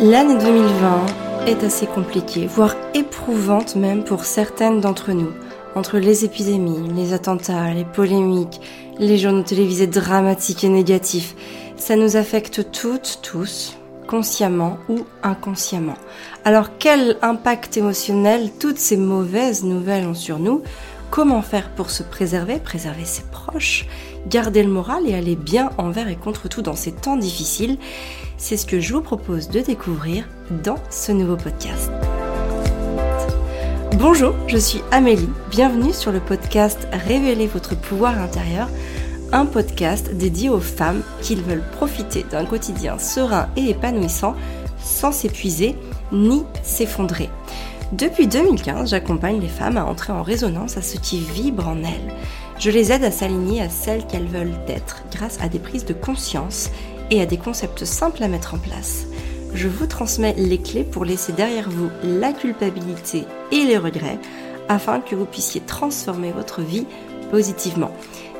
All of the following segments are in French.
L'année 2020 est assez compliquée, voire éprouvante même pour certaines d'entre nous. Entre les épidémies, les attentats, les polémiques, les journaux télévisés dramatiques et négatifs, ça nous affecte toutes, tous, consciemment ou inconsciemment. Alors quel impact émotionnel toutes ces mauvaises nouvelles ont sur nous? Comment faire pour se préserver, préserver ses proches, garder le moral et aller bien envers et contre tout dans ces temps difficiles? C'est ce que je vous propose de découvrir dans ce nouveau podcast. Bonjour, je suis Amélie, bienvenue sur le podcast Révéler votre pouvoir intérieur, un podcast dédié aux femmes qui veulent profiter d'un quotidien serein et épanouissant sans s'épuiser ni s'effondrer. Depuis 2015, j'accompagne les femmes à entrer en résonance à ce qui vibre en elles. Je les aide à s'aligner à celles qu'elles veulent être grâce à des prises de conscience et à des concepts simples à mettre en place. Je vous transmets les clés pour laisser derrière vous la culpabilité et les regrets afin que vous puissiez transformer votre vie positivement.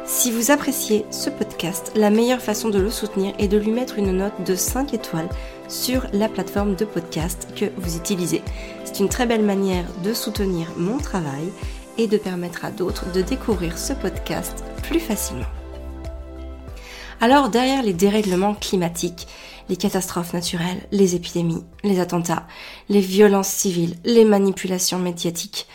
Si vous appréciez ce podcast, la meilleure façon de le soutenir est de lui mettre une note de 5 étoiles sur la plateforme de podcast que vous utilisez. C'est une très belle manière de soutenir mon travail et de permettre à d'autres de découvrir ce podcast plus facilement. Alors derrière les dérèglements climatiques, les catastrophes naturelles, les épidémies, les attentats, les violences civiles, les manipulations médiatiques,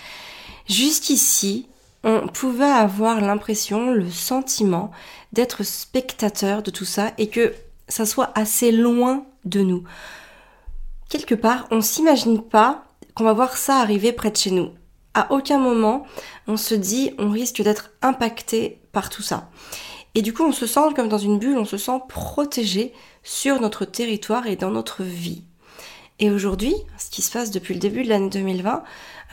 jusqu'ici, on pouvait avoir l'impression, le sentiment d'être spectateur de tout ça et que ça soit assez loin de nous. Quelque part, on s'imagine pas qu'on va voir ça arriver près de chez nous. À aucun moment, on se dit on risque d'être impacté par tout ça. Et du coup, on se sent comme dans une bulle, on se sent protégé sur notre territoire et dans notre vie. Et aujourd'hui, ce qui se passe depuis le début de l'année 2020,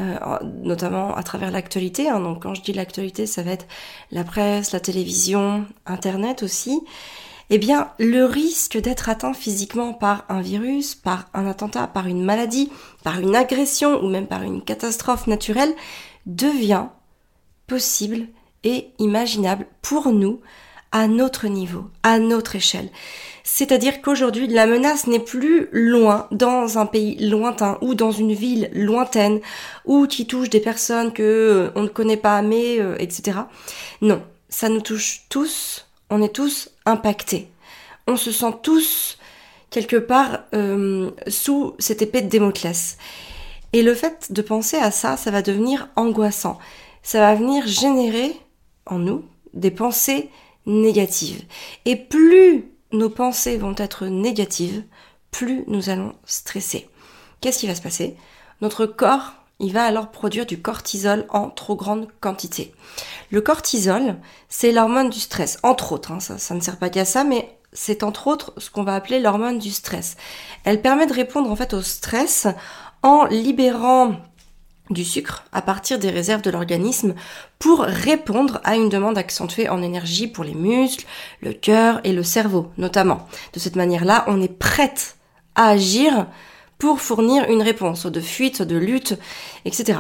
euh, notamment à travers l'actualité, hein, donc quand je dis l'actualité, ça va être la presse, la télévision, Internet aussi, eh bien, le risque d'être atteint physiquement par un virus, par un attentat, par une maladie, par une agression ou même par une catastrophe naturelle devient possible et imaginable pour nous à notre niveau, à notre échelle. C'est-à-dire qu'aujourd'hui, la menace n'est plus loin, dans un pays lointain ou dans une ville lointaine ou qui touche des personnes que euh, on ne connaît pas, mais euh, etc. Non, ça nous touche tous. On est tous impactés. On se sent tous quelque part euh, sous cette épée de Démoclès. Et le fait de penser à ça, ça va devenir angoissant. Ça va venir générer en nous des pensées négatives. Et plus nos pensées vont être négatives, plus nous allons stresser. Qu'est-ce qui va se passer? Notre corps, il va alors produire du cortisol en trop grande quantité. Le cortisol, c'est l'hormone du stress, entre autres, hein, ça, ça ne sert pas qu'à ça, mais c'est entre autres ce qu'on va appeler l'hormone du stress. Elle permet de répondre en fait au stress en libérant du sucre à partir des réserves de l'organisme pour répondre à une demande accentuée en énergie pour les muscles, le cœur et le cerveau notamment. De cette manière-là, on est prête à agir pour fournir une réponse, de fuite, de lutte, etc.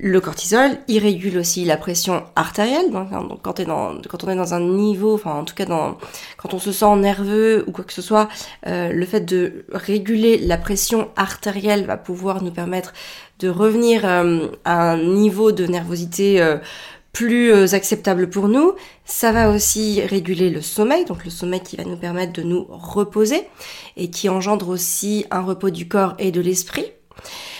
Le cortisol, il régule aussi la pression artérielle. Donc, hein, quand, on est dans un niveau, en tout cas quand on se sent nerveux ou quoi que ce soit, euh, le fait de réguler la pression artérielle va pouvoir nous permettre de revenir euh, à un niveau de nervosité euh, plus acceptable pour nous. Ça va aussi réguler le sommeil, donc le sommeil qui va nous permettre de nous reposer et qui engendre aussi un repos du corps et de l'esprit.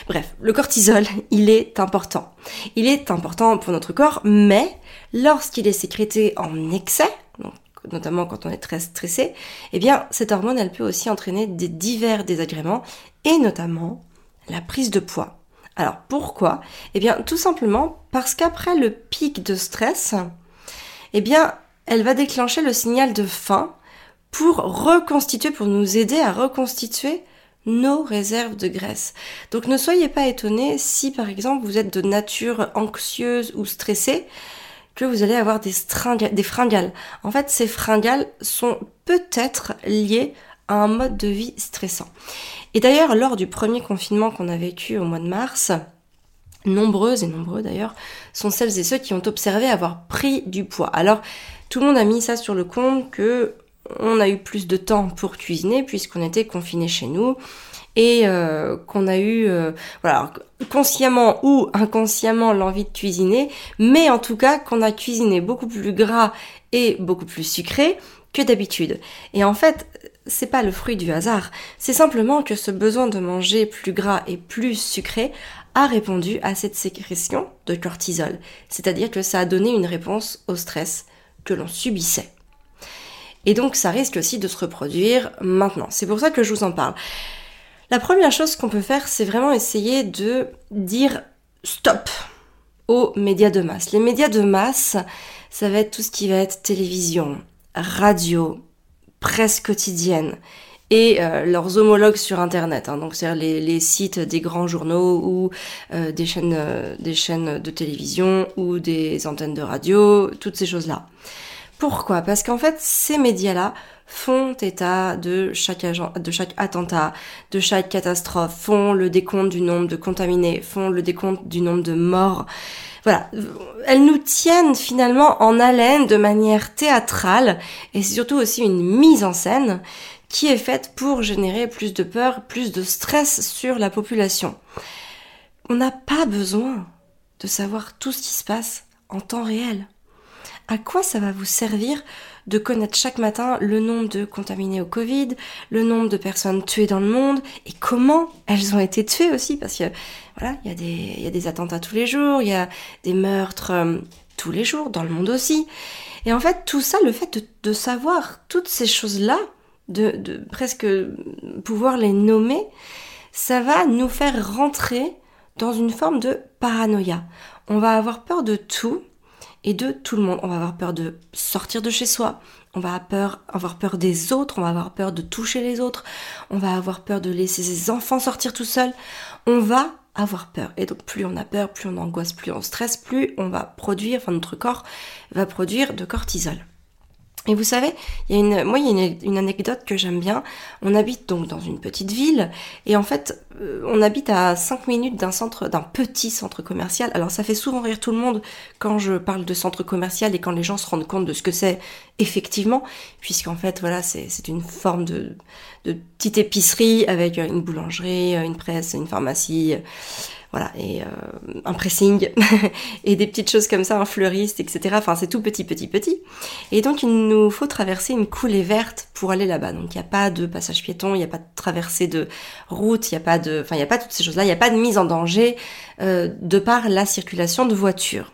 Bref, le cortisol, il est important. Il est important pour notre corps, mais lorsqu'il est sécrété en excès, notamment quand on est très stressé, eh bien, cette hormone, elle peut aussi entraîner des divers désagréments, et notamment la prise de poids. Alors, pourquoi? Eh bien, tout simplement parce qu'après le pic de stress, eh bien, elle va déclencher le signal de faim pour reconstituer, pour nous aider à reconstituer nos réserves de graisse. Donc ne soyez pas étonnés si par exemple vous êtes de nature anxieuse ou stressée que vous allez avoir des, des fringales. En fait, ces fringales sont peut-être liées à un mode de vie stressant. Et d'ailleurs, lors du premier confinement qu'on a vécu au mois de mars, nombreuses et nombreux d'ailleurs, sont celles et ceux qui ont observé avoir pris du poids. Alors, tout le monde a mis ça sur le compte que on a eu plus de temps pour cuisiner puisqu'on était confinés chez nous et euh, qu'on a eu, euh, voilà, consciemment ou inconsciemment l'envie de cuisiner, mais en tout cas qu'on a cuisiné beaucoup plus gras et beaucoup plus sucré que d'habitude. Et en fait, c'est pas le fruit du hasard, c'est simplement que ce besoin de manger plus gras et plus sucré a répondu à cette sécrétion de cortisol, c'est-à-dire que ça a donné une réponse au stress que l'on subissait. Et donc ça risque aussi de se reproduire maintenant. C'est pour ça que je vous en parle. La première chose qu'on peut faire, c'est vraiment essayer de dire stop aux médias de masse. Les médias de masse, ça va être tout ce qui va être télévision, radio, presse quotidienne et euh, leurs homologues sur internet hein. donc c'est les, sites des grands journaux ou euh, des chaînes euh, des chaînes de télévision ou des antennes de radio toutes ces choses là pourquoi? Parce qu'en fait ces médias là font état de chaque agent, de chaque attentat, de chaque catastrophe, font le décompte du nombre de contaminés, font le décompte du nombre de morts. Voilà, elles nous tiennent finalement en haleine de manière théâtrale et c'est surtout aussi une mise en scène qui est faite pour générer plus de peur, plus de stress sur la population. On n'a pas besoin de savoir tout ce qui se passe en temps réel. À quoi ça va vous servir de connaître chaque matin le nombre de contaminés au Covid, le nombre de personnes tuées dans le monde et comment elles ont été tuées aussi? Parce que voilà, il y a des attentats tous les jours, il y a des meurtres euh, tous les jours dans le monde aussi. Et en fait, tout ça, le fait de, savoir toutes ces choses-là, de presque pouvoir les nommer, ça va nous faire rentrer dans une forme de paranoïa. On va avoir peur de tout et de tout le monde. On va avoir peur de sortir de chez soi, on va avoir peur, avoir peur des autres, on va avoir peur de toucher les autres, on va avoir peur de laisser ses enfants sortir tout seuls. On va avoir peur. Et donc plus on a peur, plus on angoisse, plus on stresse, plus on va produire, enfin notre corps va produire de cortisol. Et vous savez, il y a une, moi, il y a une, anecdote que j'aime bien. On habite donc dans une petite ville, et en fait, euh, on habite à 5 minutes d'un centre, d'un petit centre commercial. Alors, ça fait souvent rire tout le monde quand je parle de centre commercial et quand les gens se rendent compte de ce que c'est effectivement, puisqu'en fait, voilà, c'est une forme de, de petite épicerie avec une boulangerie, une presse, une pharmacie voilà, et euh, un pressing, et des petites choses comme ça, un fleuriste, etc. Enfin, c'est tout petit, petit, petit. Et donc, il nous faut traverser une coulée verte pour aller là-bas. Donc, il n'y a pas de passage piéton, il n'y a pas de traversée de route, il n'y a pas de, enfin, il n'y a pas toutes ces choses-là, il n'y a pas de mise en danger euh, de par la circulation de voitures.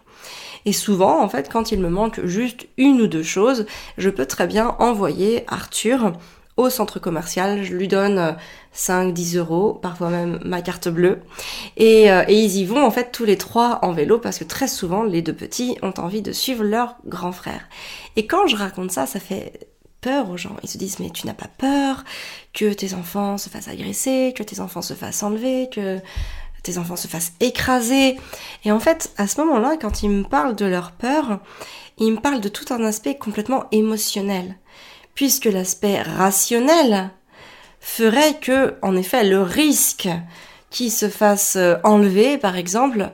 Et souvent, en fait, quand il me manque juste une ou deux choses, je peux très bien envoyer Arthur au centre commercial. Je lui donne 5, euh, 10 euros, parfois même ma carte bleue. Et, euh, et, ils y vont en fait tous les trois en vélo parce que très souvent les deux petits ont envie de suivre leur grand frère. Et quand je raconte ça, ça fait peur aux gens. Ils se disent mais tu n'as pas peur que tes enfants se fassent agresser, que tes enfants se fassent enlever, que tes enfants se fassent écraser. Et en fait, à ce moment-là, quand ils me parlent de leur peur, ils me parlent de tout un aspect complètement émotionnel puisque l'aspect rationnel ferait que, en effet, le risque qui se fasse euh, enlever, par exemple,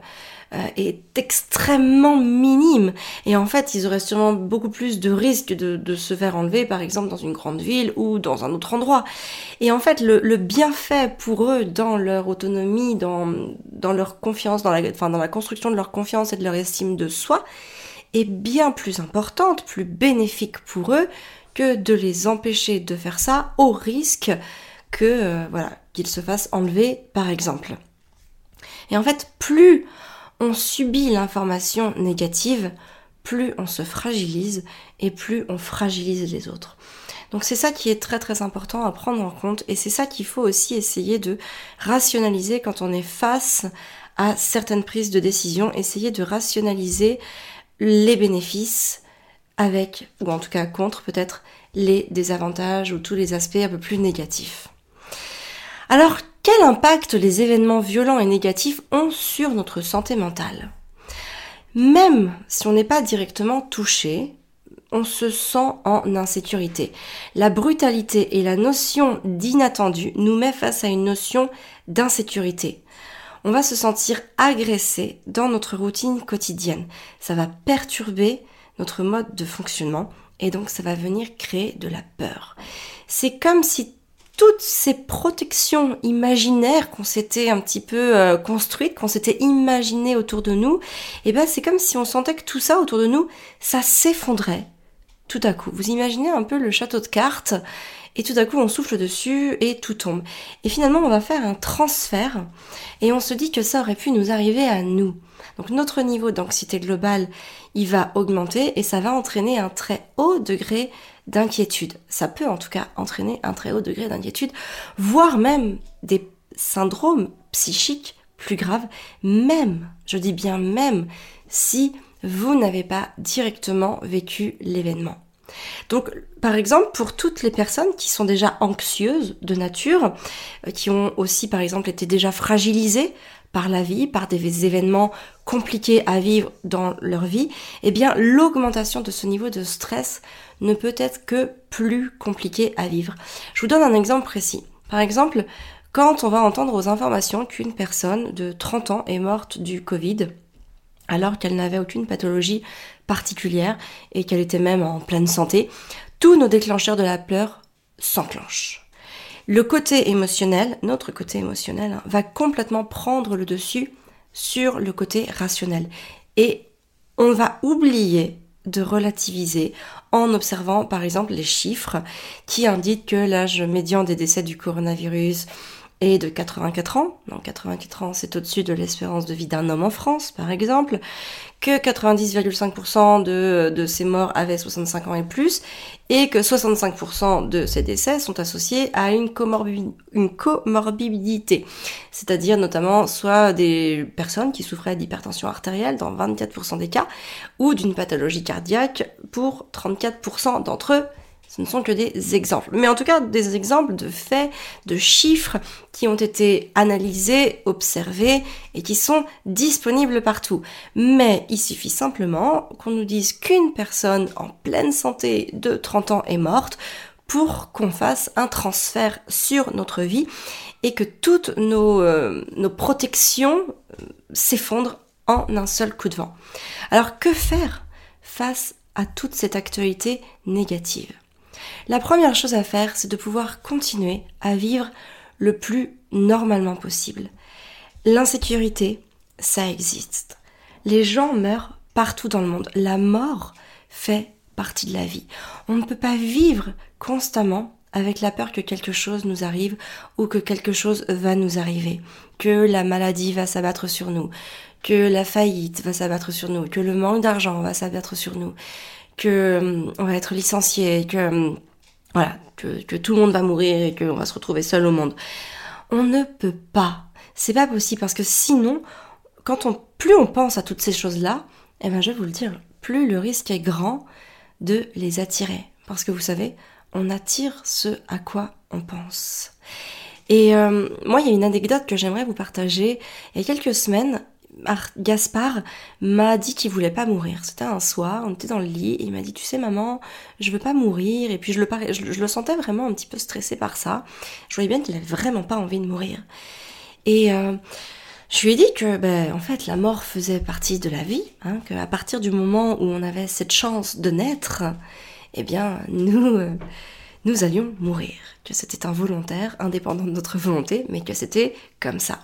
euh, est extrêmement minime. Et en fait, ils auraient sûrement beaucoup plus de risques de, se faire enlever, par exemple, dans une grande ville ou dans un autre endroit. Et en fait, le, bienfait pour eux dans leur autonomie, dans, leur confiance, dans la, dans la construction de leur confiance et de leur estime de soi, est bien plus importante, plus bénéfique pour eux que de les empêcher de faire ça au risque que euh, qu'ils se fassent enlever par exemple. Et en fait, plus on subit l'information négative, plus on se fragilise et plus on fragilise les autres. Donc c'est ça qui est très très important à prendre en compte et c'est ça qu'il faut aussi essayer de rationaliser quand on est face à certaines prises de décision, essayer de rationaliser les bénéfices avec, ou en tout cas contre peut-être, les désavantages ou tous les aspects un peu plus négatifs. Alors, quel impact les événements violents et négatifs ont sur notre santé mentale? Même si on n'est pas directement touché, on se sent en insécurité. La brutalité et la notion d'inattendu nous met face à une notion d'insécurité. On va se sentir agressé dans notre routine quotidienne. Ça va perturber notre mode de fonctionnement et donc ça va venir créer de la peur. C'est comme si toutes ces protections imaginaires qu'on s'était un petit peu euh, construites, qu'on s'était imaginées autour de nous, et eh ben c'est comme si on sentait que tout ça autour de nous, ça s'effondrait tout à coup. Vous imaginez un peu le château de cartes et tout à coup on souffle dessus et tout tombe. Et finalement on va faire un transfert et on se dit que ça aurait pu nous arriver à nous. Donc notre niveau d'anxiété globale, il va augmenter et ça va entraîner un très haut degré d'inquiétude. Ça peut en tout cas entraîner un très haut degré d'inquiétude, voire même des syndromes psychiques plus graves, même, je dis bien même, si vous n'avez pas directement vécu l'événement. Donc, par exemple, pour toutes les personnes qui sont déjà anxieuses de nature, euh, qui ont aussi, par exemple, été déjà fragilisées par la vie, par des événements compliqués à vivre dans leur vie, eh bien, l'augmentation de ce niveau de stress ne peut être que plus compliqué à vivre. Je vous donne un exemple précis. Par exemple, quand on va entendre aux informations qu'une personne de 30 ans est morte du Covid, alors qu'elle n'avait aucune pathologie particulière et qu'elle était même en pleine santé, tous nos déclencheurs de la peur s'enclenchent. Le côté émotionnel, notre côté émotionnel, hein, va complètement prendre le dessus sur le côté rationnel. Et on va oublier de relativiser en observant par exemple les chiffres qui indiquent que l'âge médian des décès du coronavirus est de 84 ans. Donc 84 ans, c'est au-dessus de l'espérance de vie d'un homme en France, par exemple, que 90,5% de, de ces morts avaient 65 ans et plus, et que 65% de ces décès sont associés à une, une comorbidité, c'est-à-dire notamment soit des personnes qui souffraient d'hypertension artérielle dans 24% des cas, ou d'une pathologie cardiaque pour 34% d'entre eux, ce ne sont que des exemples. Mais en tout cas, des exemples de faits, de chiffres qui ont été analysés, observés et qui sont disponibles partout. Mais il suffit simplement qu'on nous dise qu'une personne en pleine santé de 30 ans est morte pour qu'on fasse un transfert sur notre vie et que toutes nos, euh, protections euh, s'effondrent en un seul coup de vent. Alors que faire face à toute cette actualité négative? La première chose à faire, c'est de pouvoir continuer à vivre le plus normalement possible. L'insécurité, ça existe. Les gens meurent partout dans le monde. La mort fait partie de la vie. On ne peut pas vivre constamment avec la peur que quelque chose nous arrive ou que quelque chose va nous arriver, que la maladie va s'abattre sur nous, que la faillite va s'abattre sur nous, que le manque d'argent va s'abattre sur nous, que hum, on va être licencié, que hum, voilà, que, tout le monde va mourir et qu'on va se retrouver seul au monde. On ne peut pas. C'est pas possible parce que sinon, quand on, plus on pense à toutes ces choses-là, eh ben je vais vous le dire, plus le risque est grand de les attirer. Parce que vous savez, on attire ce à quoi on pense. Et euh, moi, il y a une anecdote que j'aimerais vous partager. Il y a quelques semaines, Gaspard m'a dit qu'il voulait pas mourir. C'était un soir, on était dans le lit et il m'a dit tu sais maman, je veux pas mourir et puis je le, sentais vraiment un petit peu stressé par ça. Je voyais bien qu'il avait vraiment pas envie de mourir. Et euh, je lui ai dit que ben, en fait la mort faisait partie de la vie, hein, qu'à partir du moment où on avait cette chance de naître, eh bien nous euh, nous allions mourir, que c'était involontaire, indépendant de notre volonté, mais que c'était comme ça,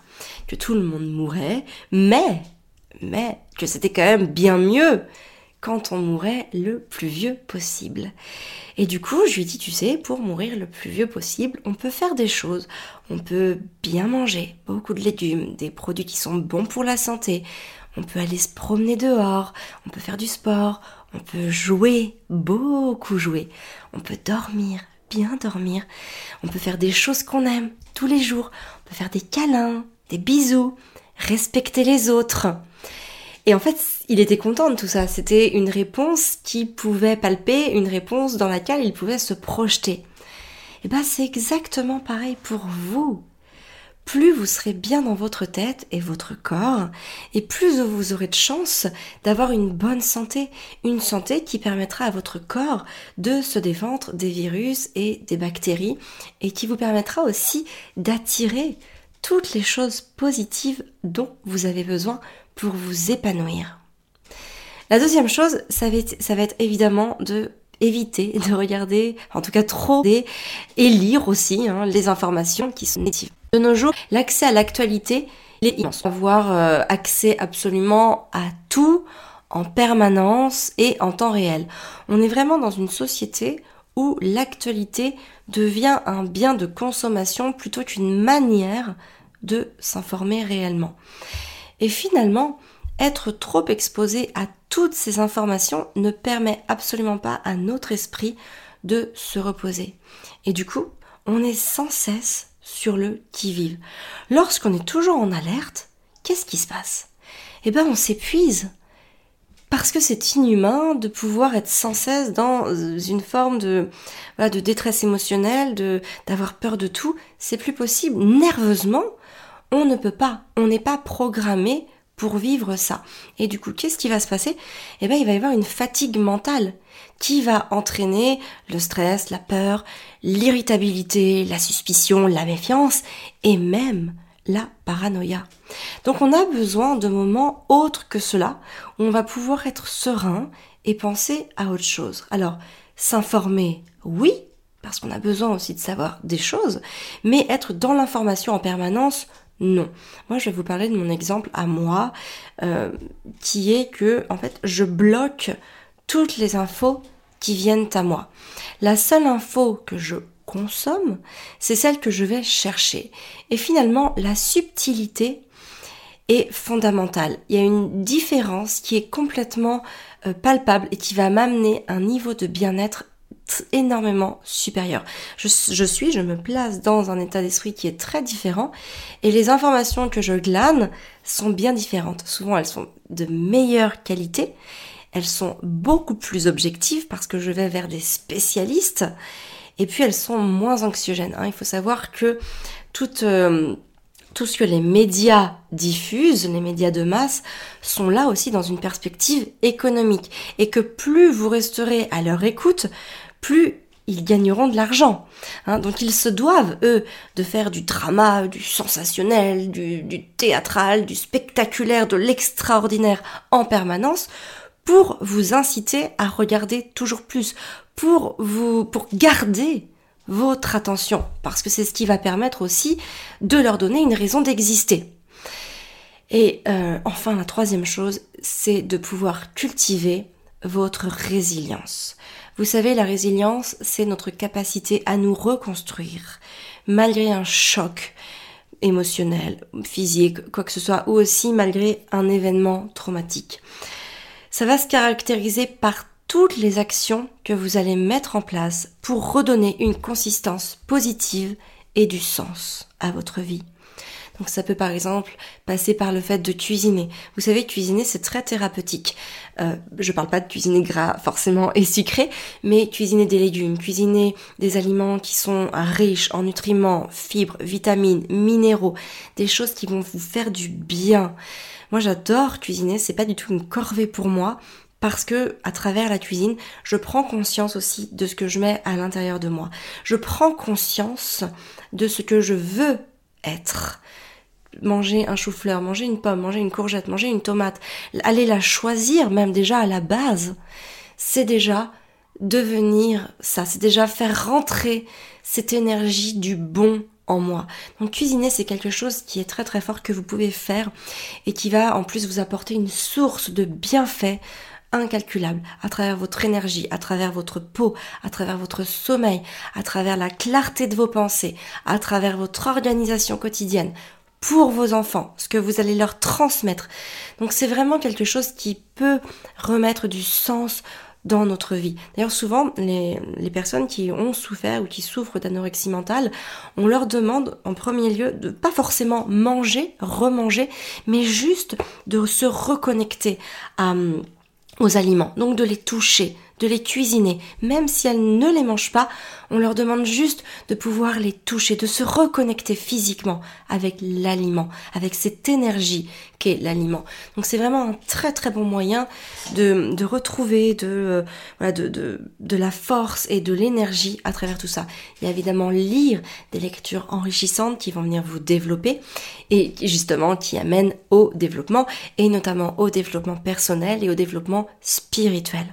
que tout le monde mourait, mais, mais, que c'était quand même bien mieux quand on mourait le plus vieux possible. Et du coup, je lui dit, tu sais, pour mourir le plus vieux possible, on peut faire des choses. On peut bien manger, beaucoup de légumes, des produits qui sont bons pour la santé. On peut aller se promener dehors, on peut faire du sport, on peut jouer, beaucoup jouer. On peut dormir, bien dormir. On peut faire des choses qu'on aime tous les jours. On peut faire des câlins, des bisous, respecter les autres. Et en fait, il était content de tout ça. C'était une réponse qui pouvait palper, une réponse dans laquelle il pouvait se projeter. Et ben, c'est exactement pareil pour vous plus vous serez bien dans votre tête et votre corps, et plus vous aurez de chance d'avoir une bonne santé, une santé qui permettra à votre corps de se défendre des virus et des bactéries, et qui vous permettra aussi d'attirer toutes les choses positives dont vous avez besoin pour vous épanouir. La deuxième chose, ça va être, évidemment de éviter de regarder, en tout cas trop, et lire aussi hein, les informations qui sont négatives. De nos jours, l'accès à l'actualité est immense. Avoir euh, accès absolument à tout en permanence et en temps réel. On est vraiment dans une société où l'actualité devient un bien de consommation plutôt qu'une manière de s'informer réellement. Et finalement, être trop exposé à toutes ces informations ne permet absolument pas à notre esprit de se reposer. Et du coup, on est sans cesse sur le qui-vive. Lorsqu'on est toujours en alerte, qu'est-ce qui se passe? Eh bien, on s'épuise. Parce que c'est inhumain de pouvoir être sans cesse dans une forme de, détresse émotionnelle, d'avoir peur de tout. C'est plus possible. Nerveusement, on ne peut pas. On n'est pas programmé pour vivre ça. Et du coup, qu'est-ce qui va se passer? Eh bien, il va y avoir une fatigue mentale qui va entraîner le stress, la peur, l'irritabilité, la suspicion, la méfiance et même la paranoïa. Donc on a besoin de moments autres que cela où on va pouvoir être serein et penser à autre chose. Alors, s'informer, oui, parce qu'on a besoin aussi de savoir des choses, mais être dans l'information en permanence, non. Moi, je vais vous parler de mon exemple à moi, euh, qui est que, en fait, je bloque toutes les infos qui viennent à moi. La seule info que je consomme, c'est celle que je vais chercher. Et finalement, la subtilité est fondamentale. Il y a une différence qui est complètement euh, palpable et qui va m'amener un niveau de bien-être énormément supérieur. Je, suis, je me place dans un état d'esprit qui est très différent et les informations que je glane sont bien différentes. Souvent elles sont de meilleure qualité, elles sont beaucoup plus objectives parce que je vais vers des spécialistes et puis elles sont moins anxiogènes. Hein. Il faut savoir que. Euh, tout ce que les médias diffusent, les médias de masse, sont là aussi dans une perspective économique. Et que plus vous resterez à leur écoute, plus ils gagneront de l'argent. Hein. donc ils se doivent, eux, de faire du drama, du sensationnel, du, théâtral, du spectaculaire, de l'extraordinaire en permanence pour vous inciter à regarder toujours plus, pour vous, pour garder votre attention, parce que c'est ce qui va permettre aussi de leur donner une raison d'exister. Et euh, enfin, la troisième chose, c'est de pouvoir cultiver votre résilience. Vous savez, la résilience, c'est notre capacité à nous reconstruire malgré un choc émotionnel, physique, quoi que ce soit, ou aussi malgré un événement traumatique. Ça va se caractériser par toutes les actions que vous allez mettre en place pour redonner une consistance positive et du sens à votre vie. Donc ça peut par exemple passer par le fait de cuisiner. Vous savez, cuisiner c'est très thérapeutique. Euh, je parle pas de cuisiner gras forcément et sucré, mais cuisiner des légumes, cuisiner des aliments qui sont riches en nutriments, fibres, vitamines, minéraux, des choses qui vont vous faire du bien. Moi j'adore cuisiner, c'est pas du tout une corvée pour moi, parce que à travers la cuisine, je prends conscience aussi de ce que je mets à l'intérieur de moi. Je prends conscience de ce que je veux être. Manger un chou-fleur, manger une pomme, manger une courgette, manger une tomate, aller la choisir même déjà à la base, c'est déjà devenir ça, c'est déjà faire rentrer cette énergie du bon en moi. Donc cuisiner, c'est quelque chose qui est très très fort que vous pouvez faire et qui va en plus vous apporter une source de bienfaits incalculable à travers votre énergie, à travers votre peau, à travers votre sommeil, à travers la clarté de vos pensées, à travers votre organisation quotidienne pour vos enfants, ce que vous allez leur transmettre. Donc c'est vraiment quelque chose qui peut remettre du sens dans notre vie. D'ailleurs, souvent, les, personnes qui ont souffert ou qui souffrent d'anorexie mentale, on leur demande en premier lieu de pas forcément manger, remanger, mais juste de se reconnecter à aux aliments, donc de les toucher, de les cuisiner, même si elles ne les mangent pas, on leur demande juste de pouvoir les toucher, de se reconnecter physiquement avec l'aliment, avec cette énergie qu'est l'aliment. Donc c'est vraiment un très très bon moyen de, de retrouver de, euh, voilà, de, de, de la force et de l'énergie à travers tout ça. Il y a évidemment lire des lectures enrichissantes qui vont venir vous développer et justement qui amènent au développement et notamment au développement personnel et au développement spirituel.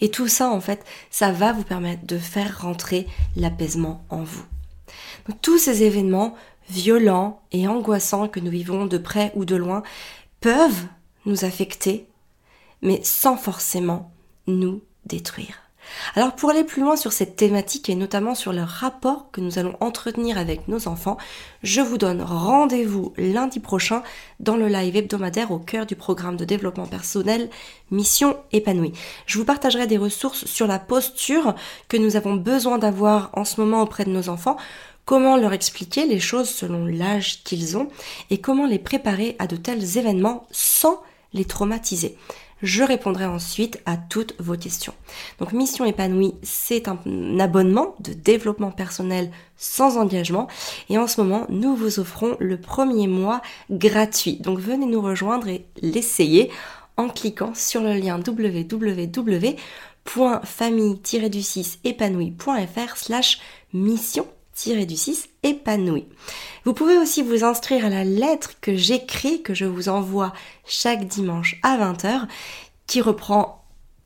Et tout ça, en fait, ça va vous permettre de faire rentrer l'apaisement en vous. tous ces événements violents et angoissants que nous vivons de près ou de loin peuvent nous affecter, mais sans forcément nous détruire. Alors pour aller plus loin sur cette thématique et notamment sur le rapport que nous allons entretenir avec nos enfants, je vous donne rendez-vous lundi prochain dans le live hebdomadaire au cœur du programme de développement personnel Mission épanouie. Je vous partagerai des ressources sur la posture que nous avons besoin d'avoir en ce moment auprès de nos enfants comment leur expliquer les choses selon l'âge qu'ils ont et comment les préparer à de tels événements sans les traumatiser. Je répondrai ensuite à toutes vos questions. Donc Mission épanouie, c'est un abonnement de développement personnel sans engagement et en ce moment, nous vous offrons le premier mois gratuit. Donc venez nous rejoindre et l'essayer en cliquant sur le lien www.famille-du6 épanouie.fr slash mission du 6 épanoui. Vous pouvez aussi vous inscrire à la lettre que j'écris, que je vous envoie chaque dimanche à 20h, qui reprend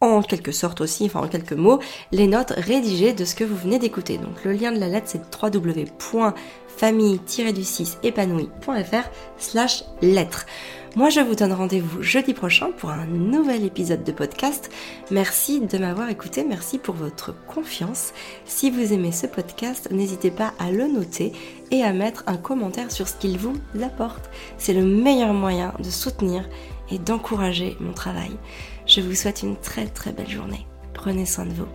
en quelque sorte aussi, enfin en quelques mots, les notes rédigées de ce que vous venez d'écouter. Donc le lien de la lettre c'est www.famille-du6 épanoui.fr slash lettre. Moi, je vous donne rendez-vous jeudi prochain pour un nouvel épisode de podcast. Merci de m'avoir écouté, merci pour votre confiance. Si vous aimez ce podcast, n'hésitez pas à le noter et à mettre un commentaire sur ce qu'il vous apporte. C'est le meilleur moyen de soutenir et d'encourager mon travail. Je vous souhaite une très très belle journée. Prenez soin de vous.